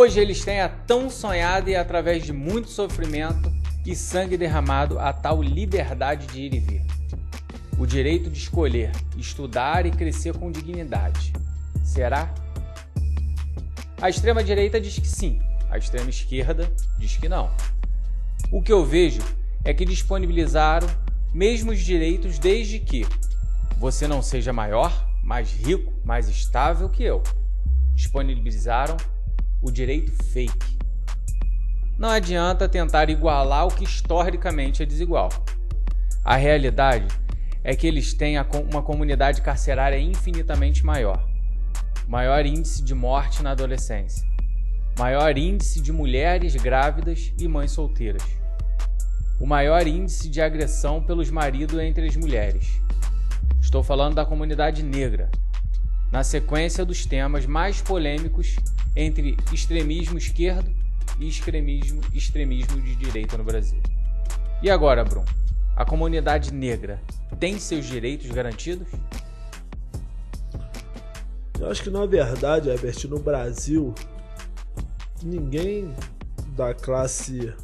Hoje eles têm a tão sonhada e através de muito sofrimento e sangue derramado a tal liberdade de ir e vir. O direito de escolher, estudar e crescer com dignidade. Será? A extrema direita diz que sim, a extrema esquerda diz que não. O que eu vejo é que disponibilizaram mesmos direitos desde que você não seja maior, mais rico, mais estável que eu. Disponibilizaram o direito fake. Não adianta tentar igualar o que historicamente é desigual. A realidade é que eles têm uma comunidade carcerária infinitamente maior. Maior índice de morte na adolescência. Maior índice de mulheres grávidas e mães solteiras. O maior índice de agressão pelos maridos entre as mulheres. Estou falando da comunidade negra, na sequência dos temas mais polêmicos entre extremismo esquerdo e extremismo, extremismo de direita no Brasil. E agora, Bruno? A comunidade negra tem seus direitos garantidos? Eu acho que na verdade, Herbert, no Brasil, ninguém da classe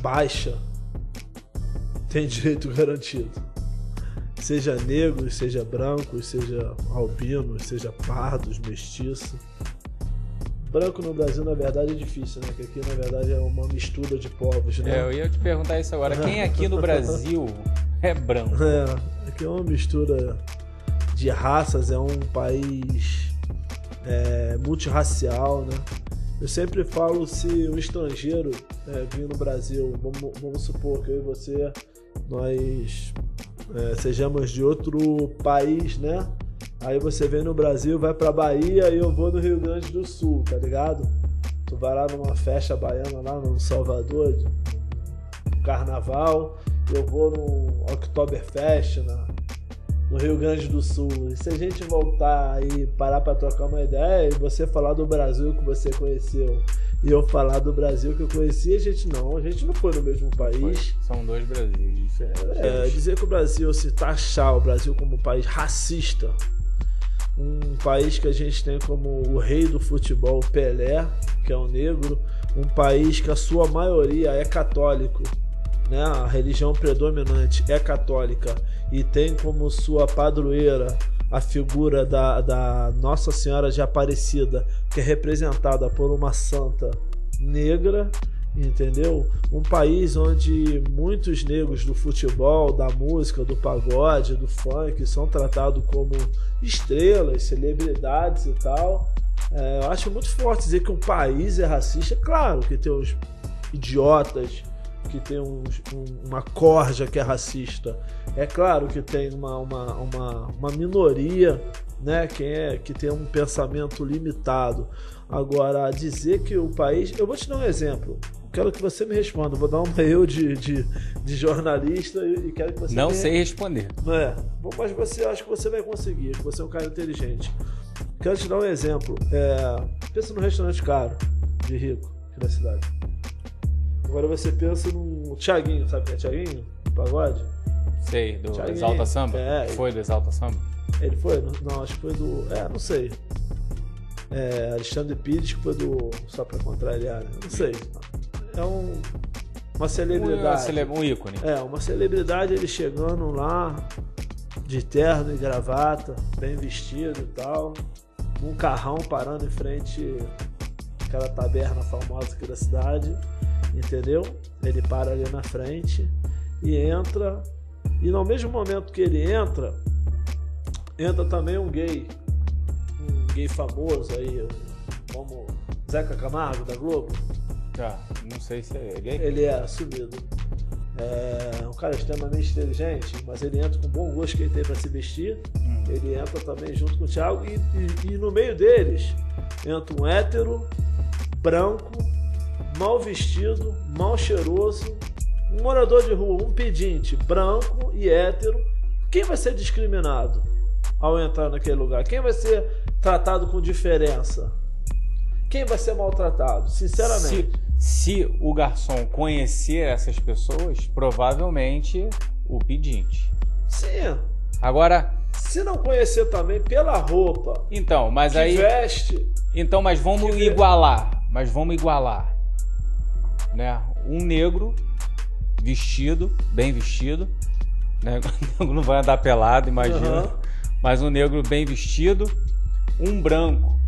baixa tem direito garantido seja negros, seja brancos, seja albinos, seja pardos, mestiços. Branco no Brasil, na verdade, é difícil, né? Porque aqui, na verdade, é uma mistura de povos, né? É, eu ia te perguntar isso agora. Quem aqui no Brasil é branco? É, aqui é uma mistura de raças, é um país é, multirracial, né? Eu sempre falo se um estrangeiro é, vir no Brasil, vamos, vamos supor que eu e você, nós é, sejamos de outro país, né? Aí você vem no Brasil, vai pra Bahia e eu vou no Rio Grande do Sul, tá ligado? Tu vai lá numa festa baiana lá no Salvador, carnaval, eu vou no Oktoberfest na, no Rio Grande do Sul. E se a gente voltar e parar para trocar uma ideia e você falar do Brasil que você conheceu e eu falar do Brasil que eu conheci, a gente não, a gente não foi no mesmo país. São dois Brasis diferentes. É, dizer que o Brasil, se taxar o Brasil como um país racista, um país que a gente tem como o rei do futebol, Pelé, que é um negro, um país que a sua maioria é católico, né? a religião predominante é católica e tem como sua padroeira a figura da, da Nossa Senhora de Aparecida, que é representada por uma santa negra, entendeu? Um país onde muitos negros do futebol, da música, do pagode, do funk são tratados como estrelas, celebridades e tal. É, eu acho muito forte dizer que um país é racista. Claro que tem os idiotas que tem um, um, uma corja que é racista. É claro que tem uma, uma, uma, uma minoria né, que, é, que tem um pensamento limitado. Agora, dizer que o país. Eu vou te dar um exemplo. Quero que você me responda. Vou dar uma eu de, de, de jornalista e quero que você. Não me... sei responder. É. Mas você acho que você vai conseguir, que você é um cara inteligente. Quero te dar um exemplo. É, pensa num restaurante caro, de rico, aqui da cidade. Agora você pensa no Thiaguinho, sabe quem é Thiaguinho? Pagode? Sei, do Thiaguinho. Exalta Samba? É. Foi do Exalta Samba? Ele foi? Não, acho que foi do. É, não sei. É, Alexandre Pires, que foi do. Só pra contrariar, né? Não sei. É um. Uma celebridade. Um, um ícone. É, uma celebridade ele chegando lá, de terno e gravata, bem vestido e tal. Um carrão parando em frente àquela taberna famosa aqui da cidade entendeu? Ele para ali na frente e entra. E no mesmo momento que ele entra, entra também um gay, um gay famoso aí, como Zeca Camargo da Globo. Ah, não sei se é gay. Ele é assumido. É um cara extremamente inteligente, mas ele entra com o bom gosto que ele tem para se vestir. Hum. Ele entra também junto com o Thiago e, e, e no meio deles entra um hétero branco mal vestido, mal cheiroso, um morador de rua, um pedinte, branco e hétero, quem vai ser discriminado ao entrar naquele lugar? Quem vai ser tratado com diferença? Quem vai ser maltratado? Sinceramente. Se, se o garçom conhecer essas pessoas, provavelmente o pedinte. Sim. Agora, Se não conhecer também pela roupa Então, mas que aí. veste, Então, mas vamos igualar. Mas vamos igualar. Né? Um negro vestido, bem vestido. Né? Não vai andar pelado, imagina. Aham. Mas um negro bem vestido. Um branco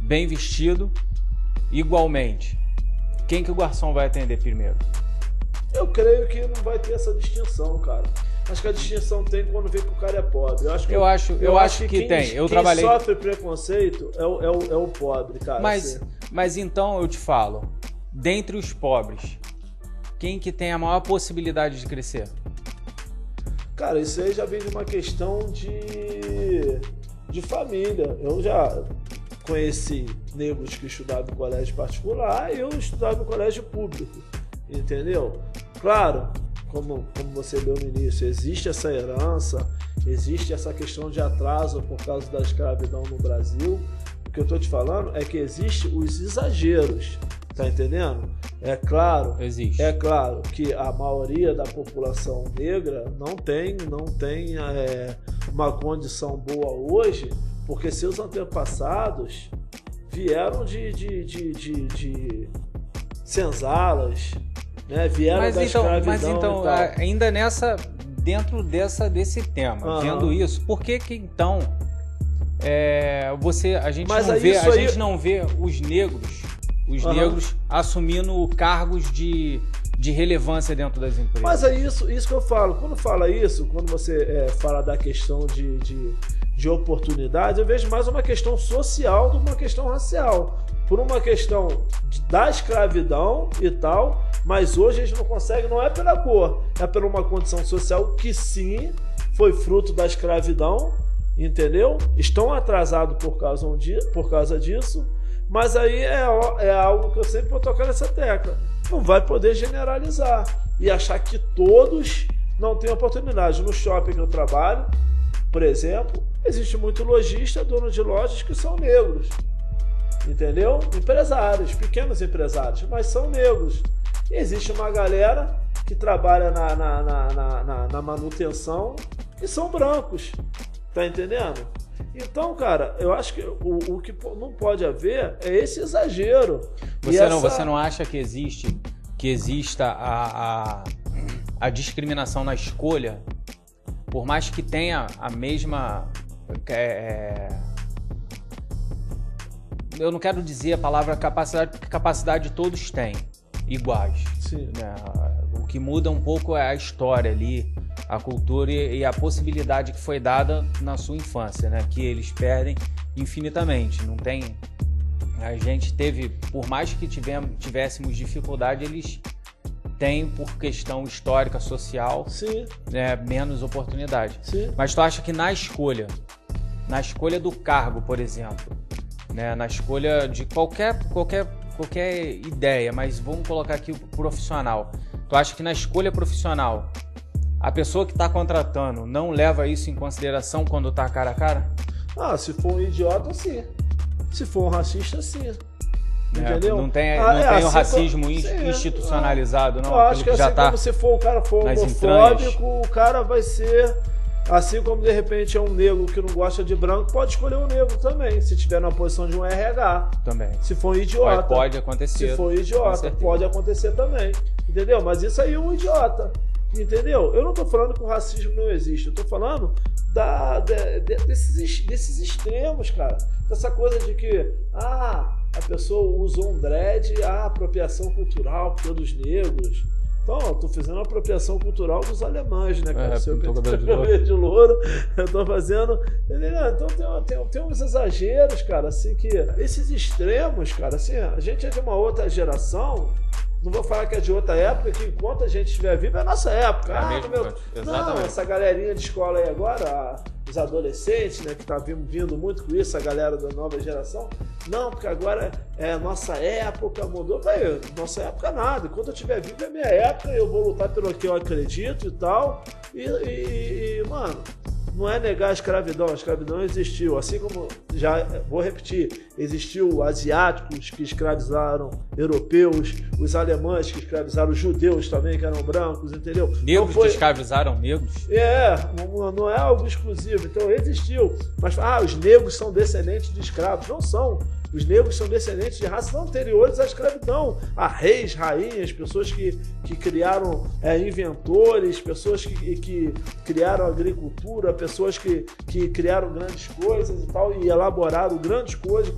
bem vestido. Igualmente. Quem que o garçom vai atender primeiro? eu creio que não vai ter essa distinção, cara. Acho que a distinção tem quando vê que o cara é pobre. Eu acho que, Eu acho- eu acho que quem, tem. Eu quem trabalhei- sofre preconceito é o, é o, é o pobre, cara. Mas, assim. mas então eu te falo, dentre os pobres, quem que tem a maior possibilidade de crescer? Cara, isso aí já vem de uma questão de, de família. Eu já conheci negros que estudavam em colégio particular e eu estudava no colégio público, entendeu? Claro, como, como você leu no início, existe essa herança, existe essa questão de atraso por causa da escravidão no Brasil. O que eu tô te falando é que existe os exageros, tá entendendo? É claro Existe. é claro que a maioria da população negra não tem, não tem é, uma condição boa hoje, porque seus antepassados vieram de, de, de, de, de senzalas, né? vieram mas da então, mas então ainda nessa, dentro dessa desse tema, Aham. vendo isso, por que que então é, você, a gente Mas não vê, a aí- gente não vê os negros, os Aham. negros assumindo cargos de, de relevância dentro das empresas? Mas é isso, isso que eu falo. Quando fala isso, quando você é, fala da questão de, de, de oportunidade, eu vejo mais uma questão social do que uma questão racial. Por uma questão de- da escravidão e tal, mas hoje a gente não consegue, não é pela cor, é por uma condição social que sim foi fruto da escravidão, entendeu? Estão atrasados por causa, por causa disso, mas aí é, é algo que eu sempre vou tocar nessa tecla. Não vai poder generalizar e achar que todos não têm oportunidade. No shopping que eu trabalho, por exemplo, existe muito lojista, dono de lojas que são negros. Entendeu? Empresários, pequenos empresários, mas são negros. E existe uma galera que trabalha na, na, na, na, manutenção que são brancos. Tá entendendo? Então, cara, eu acho que o, o que não pode haver é esse exagero. Você, não, essa- você não acha que existe que exista a, a, a discriminação na escolha, por mais que tenha a mesma é, eu não quero dizer a palavra capacidade, porque capacidade todos têm iguais. Sim. né? O que muda um pouco é a história ali, a cultura e, e a possibilidade que foi dada na sua infância, né? Que eles perdem infinitamente. Não tem. A gente teve, por mais que tivemos, tivéssemos dificuldade, eles têm, por questão histórica, social, né, menos oportunidade. sim. Mas tu acha que na escolha, na escolha do cargo, por exemplo, né, na escolha de qualquer, qualquer, qualquer ideia, mas vamos colocar aqui o profissional. Tu acha que na escolha profissional, a pessoa que está contratando não leva isso em consideração quando tá cara a cara? Ah, se for um idiota, sim. Se for um racista, sim. Né? Entendeu? Não tem, Ah, não é, tem assim o racismo como- sim, institucionalizado, não? Eu acho que que já assim tá. como se for o cara for homofóbico, o cara vai ser. Assim como de repente é um negro que não gosta de branco, pode escolher um negro também, se tiver na posição de um RH. Também. Se for um idiota. Pode, pode acontecer. Se for com idiota, pode acontecer também. Entendeu? Mas isso aí é um idiota. Entendeu? Eu não tô falando que o racismo não existe. Eu tô falando da, de- de- desses, desses extremos, cara. Dessa coisa de que, ah, a pessoa usou um dread, ah, apropriação cultural dos negros. Então, eu tô fazendo a apropriação cultural dos alemães, né, cara? É, Se eu pintou cabelo de cabelo de louro, eu tô fazendo. Entendeu? Então tem, tem, tem uns exageros, cara, assim, que. Esses extremos, cara, assim, a gente é de uma outra geração. Não vou falar que é de outra época, que enquanto a gente estiver vivo é a nossa época. É ah, mesma meu... coisa. Não, Exatamente. essa galerinha de escola aí agora, os adolescentes, né, que tá vindo, muito com isso, a galera da nova geração. Não, porque agora é nossa época, mudou. Vai, nossa época nada. Enquanto eu estiver vivo é a minha época, eu vou lutar pelo que eu acredito e tal. E, e- e, mano, não é negar a escravidão, a escravidão existiu. Assim como, já vou repetir, existiu asiáticos que escravizaram europeus, os alemães que escravizaram os judeus também, que eram brancos, entendeu? Negros foi... que escravizaram negros? É, não, não é algo exclusivo. Então existiu. Mas, ah, os negros são descendentes de escravos. Não são. Os negros são descendentes de raças anteriores à escravidão, a reis, rainhas, pessoas que, que criaram é, inventores, pessoas que, que criaram agricultura, pessoas que, que criaram grandes coisas e tal, e elaboraram grandes coisas,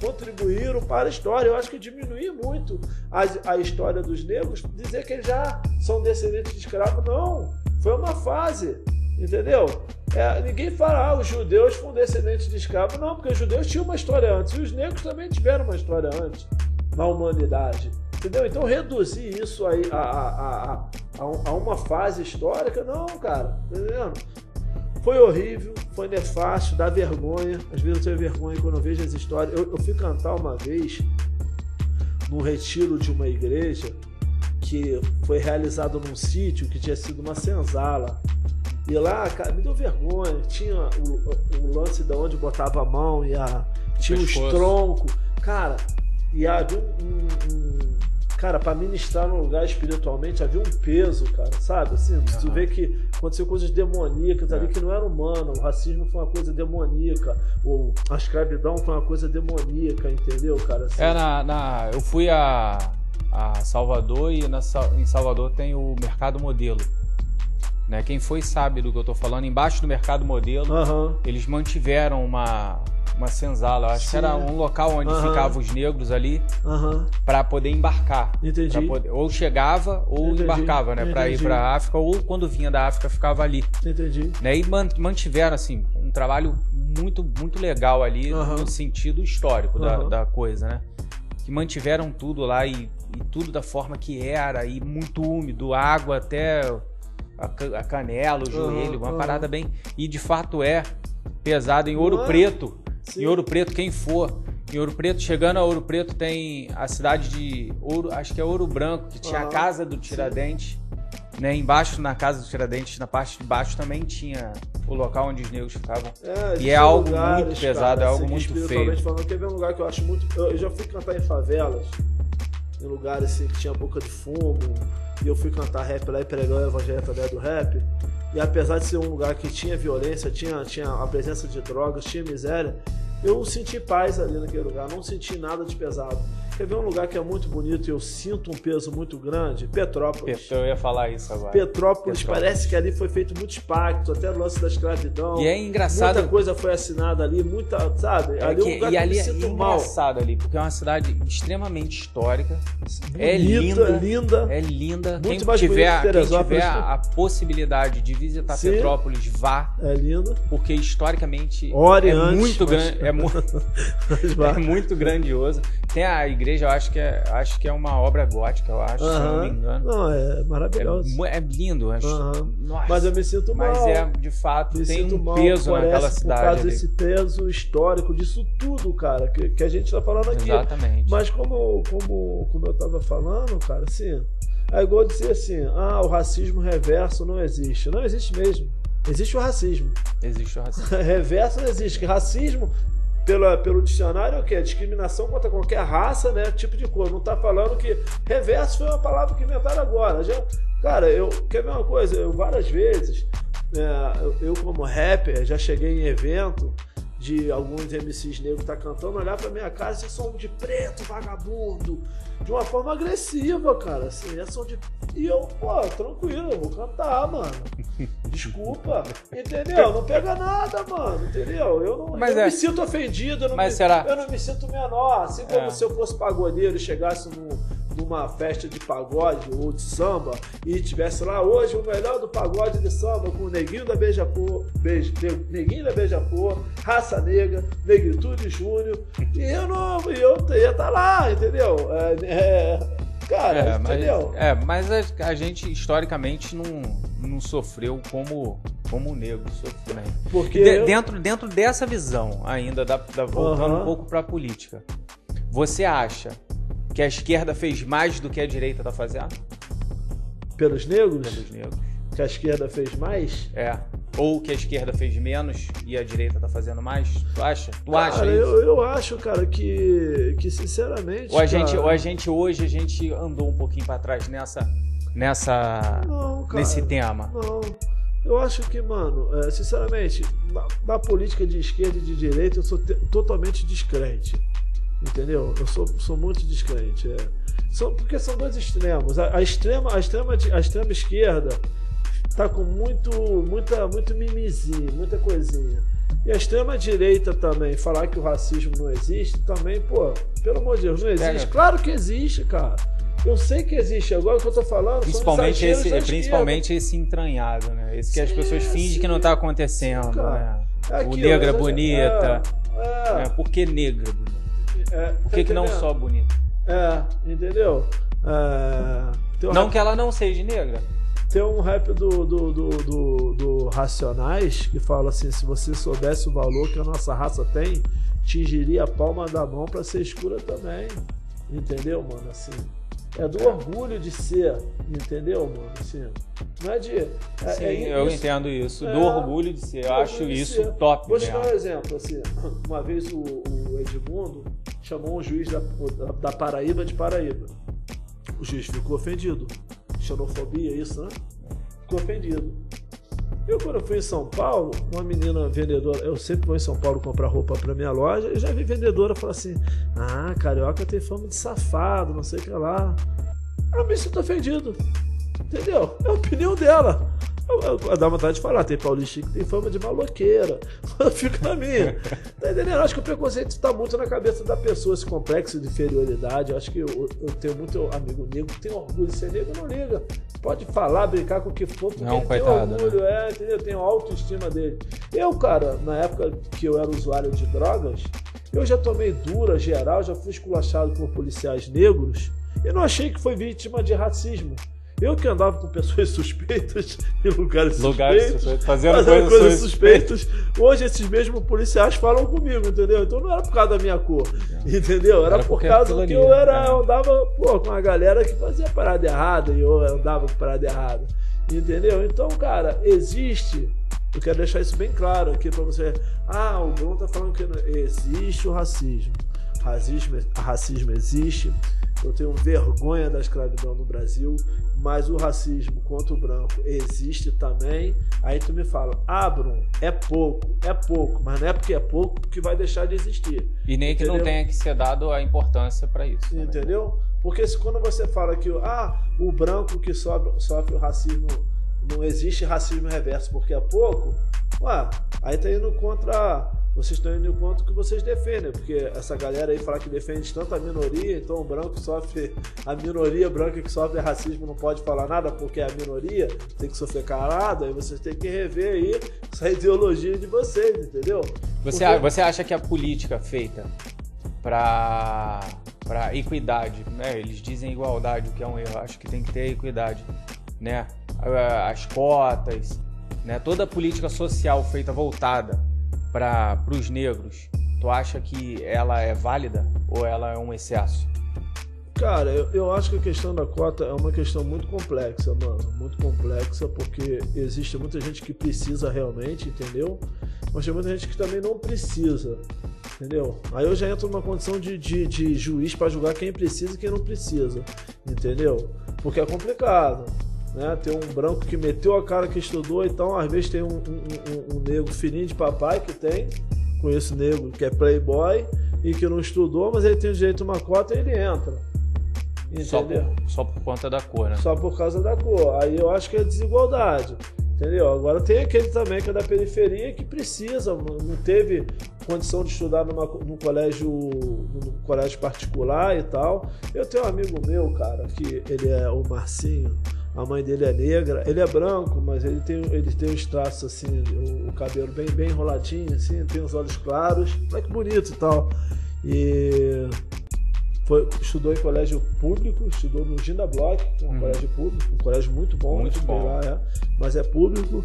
contribuíram para a história. Eu acho que diminuir muito a, a história dos negros, dizer que eles já são descendentes de escravos, não. Foi uma fase. Entendeu? É, ninguém fala, ah, os judeus foram descendentes de escravos. Não, porque os judeus tinham uma história antes. E os negros também tiveram uma história antes na humanidade. Entendeu? Então reduzir isso aí a, a, a, a, uma fase histórica, não, cara. Entendeu? Foi horrível, foi nefasto, dá vergonha. Às vezes eu tenho vergonha quando eu vejo as histórias. Eu, eu fui cantar uma vez num retiro de uma igreja que foi realizado num sítio que tinha sido uma senzala. E lá, cara, me deu vergonha. Tinha o, o lance de onde botava a mão e a, tinha os troncos. Cara, e havia um, um, cara, para ministrar num lugar espiritualmente havia um peso, cara, sabe? Assim, uhum. tu vê que aconteceu coisas demoníacas é. ali que não era humano, o racismo foi uma coisa demoníaca, ou a escravidão foi uma coisa demoníaca, entendeu, cara? Assim, é, na, na, eu fui a, a Salvador e na, em Salvador tem o Mercado Modelo. Né? Quem foi sabe do que eu estou falando. Embaixo do mercado modelo, uhum. eles mantiveram uma, uma senzala. Eu acho Sim. que era um local onde uhum. ficavam os negros ali uhum. para poder embarcar. Entendi. Poder, ou chegava ou Entendi. embarcava, né? Para ir para a África ou quando vinha da África ficava ali. Entendi. Né? E mantiveram assim um trabalho muito muito legal ali no sentido histórico da, da coisa, né? Que mantiveram tudo lá e, e tudo da forma que era e muito úmido, água até a, canela, o joelho, uhum, uma uhum. parada bem. E de fato é pesado em Ouro Preto. Sim. Em Ouro Preto, quem for. Em Ouro Preto, chegando a Ouro Preto, tem a cidade de Ouro, acho que é Ouro Branco, que tinha a casa do Tiradentes. Né, embaixo na casa do Tiradentes, na parte de baixo também tinha o local onde os negros ficavam. É, e é algo lugares, muito pesado, cara, é algo assim, muito feio. Falando, um lugar que eu acho muito. Eu já fui cantar em favelas, em lugares assim, que tinha boca de fumo, e eu fui cantar rap lá e pregar o evangelho através do rap. E apesar de ser um lugar que tinha violência, tinha, tinha a presença de drogas, tinha miséria, eu senti paz ali naquele lugar, não senti nada de pesado. Quer ver um lugar que é muito bonito e eu sinto um peso muito grande? Petrópolis. Eu ia falar isso agora. Petrópolis, Petrópolis. parece que ali foi feito muitos pactos, até o lance da escravidão. E é engraçado. Muita coisa foi assinada ali, muita, sabe? É ali é um lugar e que ali eu me é sinto é mal. engraçado ali, porque é uma cidade extremamente histórica. Bonita, é linda. linda. É linda. Muito quem mais tiver, que quem tiver a, a possibilidade de visitar Sim. Petrópolis, vá. É linda. Porque historicamente Ore é antes, muito grande. É, mu é muito grandioso. Tem a igreja, eu acho que é, acho que é uma obra gótica, eu acho, uh -huh. se não me engano. Não, é maravilhoso. É, é lindo, acho. Uh -huh. Nossa, mas eu me sinto mal. Mas é, de fato, me tem um peso naquela cidade. Por causa ali. desse peso histórico, disso tudo, cara, que, que a gente tá falando aqui. Exatamente. Mas como, como, como eu tava falando, cara, assim, é igual dizer assim, ah, o racismo reverso não existe. Não existe mesmo. Existe o racismo. Existe o racismo. reverso não existe. Racismo pelo dicionário é o que? Discriminação contra qualquer raça, né? Tipo de cor. Não está falando que reverso foi uma palavra que inventaram agora. Já, cara, eu quer ver uma coisa? Eu várias vezes, é, eu, eu, como rapper, já cheguei em evento de alguns MCs negros tá cantando, olhar pra minha cara, vocês são de preto, vagabundo, de uma forma agressiva, cara, assim, é som de... E eu, pô, tranquilo, eu vou cantar, mano. Desculpa, entendeu? Não pega nada, mano, entendeu? Eu não, eu é... me sinto ofendido, eu não, Mas me, será? eu não me sinto menor, assim como é. se eu fosse pagodeiro e chegasse no numa festa de pagode ou de samba e tivesse lá hoje o melhor do pagode de samba com o Neguinho da Beija-Flor, Beija, Neguinho da Beija-Flor, Raça Negra, Negritude Júnior, e eu não, eu ia estar tá lá, entendeu? É, é, cara, é, entendeu? Mas, é, mas a, a, gente historicamente não, não sofreu como como o negro sofreu, né? Porque de, eu... dentro, dentro dessa visão ainda, da, da voltando uhum. um pouco para a política, você acha que a esquerda fez mais do que a direita está fazendo? Pelos negros? Pelos negros. Que a esquerda fez mais? É. Ou que a esquerda fez menos e a direita tá fazendo mais? Tu acha? Tu Cara, acha isso? eu, eu acho, cara, que, que sinceramente. Ou a, gente, cara, ou a gente hoje, a gente andou um pouquinho pra trás nessa, nessa, Não, cara. nesse tema? Não. Eu acho que, mano, é, sinceramente, na, na política de esquerda e de direita, eu sou te- totalmente descrente. Entendeu? Eu sou, sou muito descrente. É. São, porque são dois extremos. A, a extrema, a, extrema, a extrema esquerda tá com muito, muita, muito mimizinho, muita coisinha. E a extrema direita também, falar que o racismo não existe, também, pô, pelo amor de Deus, não existe. Pega. Claro que existe, cara. Eu sei que existe. Agora o que eu tô falando Principalmente esse, principalmente esse entranhado, né? Esse que as Sim, pessoas fingem que não sim. tá acontecendo, Sim, né? É o aquilo, negra é- bonita. É, né? Por que negra bonita? É, é, tá que, que não só bonita? É, entendeu? É, um Não rap, que ela não seja negra. tem um rap do, do, do, do, do Racionais que fala assim: se você soubesse o valor que a nossa raça tem, tingiria a palma da mão pra ser escura também. Entendeu, mano? Assim. É do orgulho de ser, entendeu, mano? Assim, não é de. É, Sim, é eu entendo isso. É. Do orgulho de ser. Eu acho isso ser. top Vou te dar um exemplo. Assim, uma vez o, o Edmundo chamou um juiz da, da, Paraíba de Paraíba. O juiz ficou ofendido. Xenofobia, isso, né? Ficou ofendido. Eu, quando fui em São Paulo, uma menina vendedora, eu sempre vou em São Paulo comprar roupa pra minha loja, eu já vi vendedora falar assim: ah, carioca tem fama de safado, não sei o que lá. Eu me sinto ofendido. Entendeu? É a opinião dela. Dá vontade de falar, tem paulista que tem fama de maloqueira. Eu fico na minha. Tá entendendo? Eu acho que o preconceito está muito na cabeça da pessoa, esse complexo de inferioridade. Eu acho que eu, eu tenho muito amigo negro que tem orgulho de ser negro, não liga. Pode falar, brincar com o que for, porque Não, coitado, tem orgulho, é, entendeu? Tem autoestima dele. Eu, cara, na época que eu era usuário de drogas, eu já tomei dura geral, já fui esculachado por policiais negros e não achei que foi vítima de racismo. Eu que andava com pessoas suspeitas em lugares, Lugares suspeitos, suspeitos, fazendo fazendo coisas coisas suspeitas. suspeitas, hoje esses mesmos policiais falam comigo, entendeu? Então não era por causa da minha cor, entendeu? Era, Era por porque causa que eu era, né? eu andava pô, com a galera que fazia parada errada e eu andava com parada errada, entendeu? Então, cara, existe. Eu quero deixar isso bem claro aqui pra você. Ah, o Bruno tá falando que não- existe o racismo. Racismo, racismo existe. Eu tenho vergonha da escravidão no Brasil, mas o racismo contra o branco existe também. Aí tu me fala, ah, Bruno, é pouco, é pouco, mas não é porque é pouco que vai deixar de existir. E nem que não Entendeu? tenha que ser dado a importância pra isso. também. Entendeu? Porque se quando você fala que ah, o branco que sofre, sofre o racismo, não existe racismo reverso porque é pouco, ué, aí tá indo contra. Vocês estão indo contra o que vocês defendem, porque essa galera aí fala que defende tanto a minoria, então o branco sofre, a minoria branca que sofre racismo não pode falar nada porque é a minoria, tem que sofrer calado, aí vocês têm que rever aí essa ideologia de vocês, entendeu? Você, Porque- você acha que a política feita para para equidade, né? Eles dizem igualdade, o que é um erro. Acho que tem que ter equidade, né? As cotas, né? Toda a política social feita voltada para os negros. Tu acha que ela é válida ou ela é um excesso? Cara, eu, eu acho que a questão da cota é uma questão muito complexa, mano. Muito complexa, porque existe muita gente que precisa realmente, entendeu? Mas tem muita gente que também não precisa, entendeu? Aí eu já entro numa condição de, de, de juiz para julgar quem precisa e quem não precisa, entendeu? Porque é complicado. Né? Tem um branco que meteu a cara que estudou, então às vezes tem um, um, um- um negro filhinho de papai que tem, conheço negro que é playboy e que não estudou, mas ele tem o direito a uma cota e ele entra. Só Entendeu? por, só por conta da cor, né? Só por causa da cor. Aí eu acho que é desigualdade. Entendeu? Agora tem aquele também que é da periferia que precisa, não teve condição de estudar numa, num colégio num colégio particular e tal. Eu tenho um amigo meu, cara, que ele é o Marcinho, a mãe dele é negra, ele é branco, mas ele tem, ele tem os traços assim, o, o cabelo bem, bem enroladinho, assim, tem os olhos claros, moleque bonito e tal. E foi, estudou em colégio público, estudou no Ginda Block, que é um Uhum. colégio público, um colégio muito bom, Muito bom. lá, é, mas é público.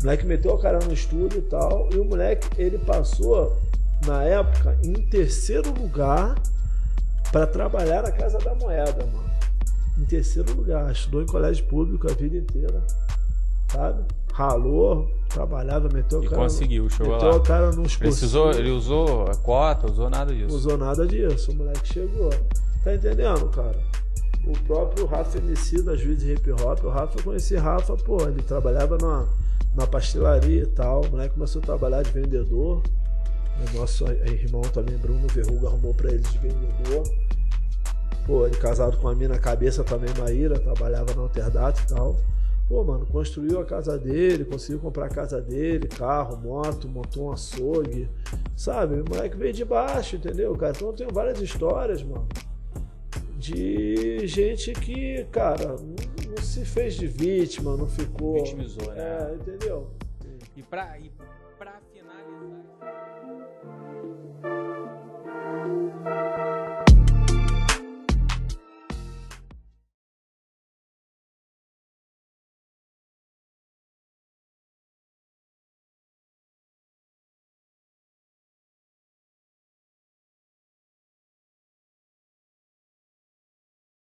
O moleque meteu a cara no estudo e tal, e o moleque ele passou na época em terceiro lugar para trabalhar na Casa da Moeda, mano. Em terceiro lugar, estudou em colégio público a vida inteira, sabe? ralou, trabalhava, meteu o E cara. conseguiu, chegou meteu lá. o cara nos Precisou, ele usou cota, usou nada disso. usou nada disso, o moleque chegou. Tá entendendo, cara? O próprio Rafa MC da Juiz de Hip Hop, o Rafa, eu conheci Rafa, pô, ele trabalhava na, na pastelaria e tal. O moleque começou a trabalhar de vendedor. O nosso irmão também, Bruno Verruga, arrumou pra ele de vendedor. Pô, ele casado com a mina cabeça também, Maíra, trabalhava na Alterdato e tal. Pô, mano, construiu a casa dele, conseguiu comprar a casa dele, carro, moto, montou um açougue. Sabe? O moleque veio de baixo, entendeu, cara? Então eu tenho várias histórias, mano. De gente que, cara, não, não se fez de vítima, não ficou. Vitimizou, né? É, entendeu? E pra, e